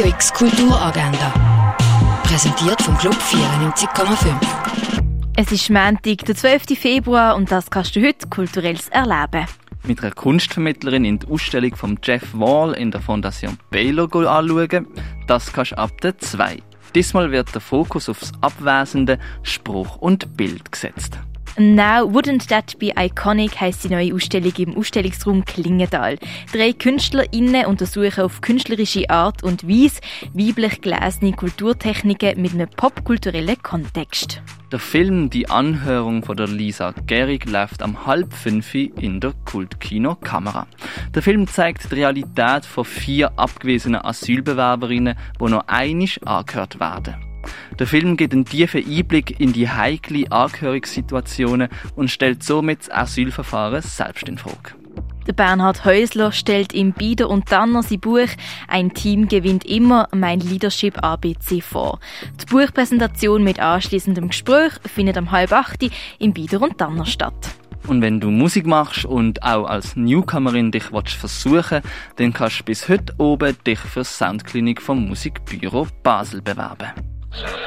Radio X Kulturagenda. Präsentiert vom Club 94,5. Es ist Montag, der 12. Februar und das kannst du heute kulturelles erleben. Mit einer Kunstvermittlerin in die Ausstellung von Jeff Wall in der Fondation Baylor anschauen. Das kannst du ab der 2. Diesmal wird der Fokus aufs Abwesende, Spruch und Bild gesetzt. Now Wouldn't That Be Iconic heisst die neue Ausstellung im Ausstellungsraum Klingenthal. Drei KünstlerInnen untersuchen auf künstlerische Art und Weise weiblich gelesene Kulturtechniken mit einem popkulturellen Kontext. Der Film Die Anhörung von der Lisa Gehrig läuft am halb fünf in der Kultkino Kamera. Der Film zeigt die Realität von vier abgewiesenen Asylbewerberinnen, die noch einig angehört werden. Der Film gibt einen tiefen Einblick in die heikle Angehörigssituationen und stellt somit das Asylverfahren selbst in Frage. Der Bernhard Häusler stellt im Bieder und Tanner sein Buch Ein Team gewinnt immer mein Leadership ABC vor. Die Buchpräsentation mit anschließendem Gespräch findet am halb acht im Bieder und Tanner statt. Und wenn du Musik machst und auch als Newcomerin dich versuchen dann kannst du bis heute oben dich für die Soundklinik vom Musikbüro Basel bewerben.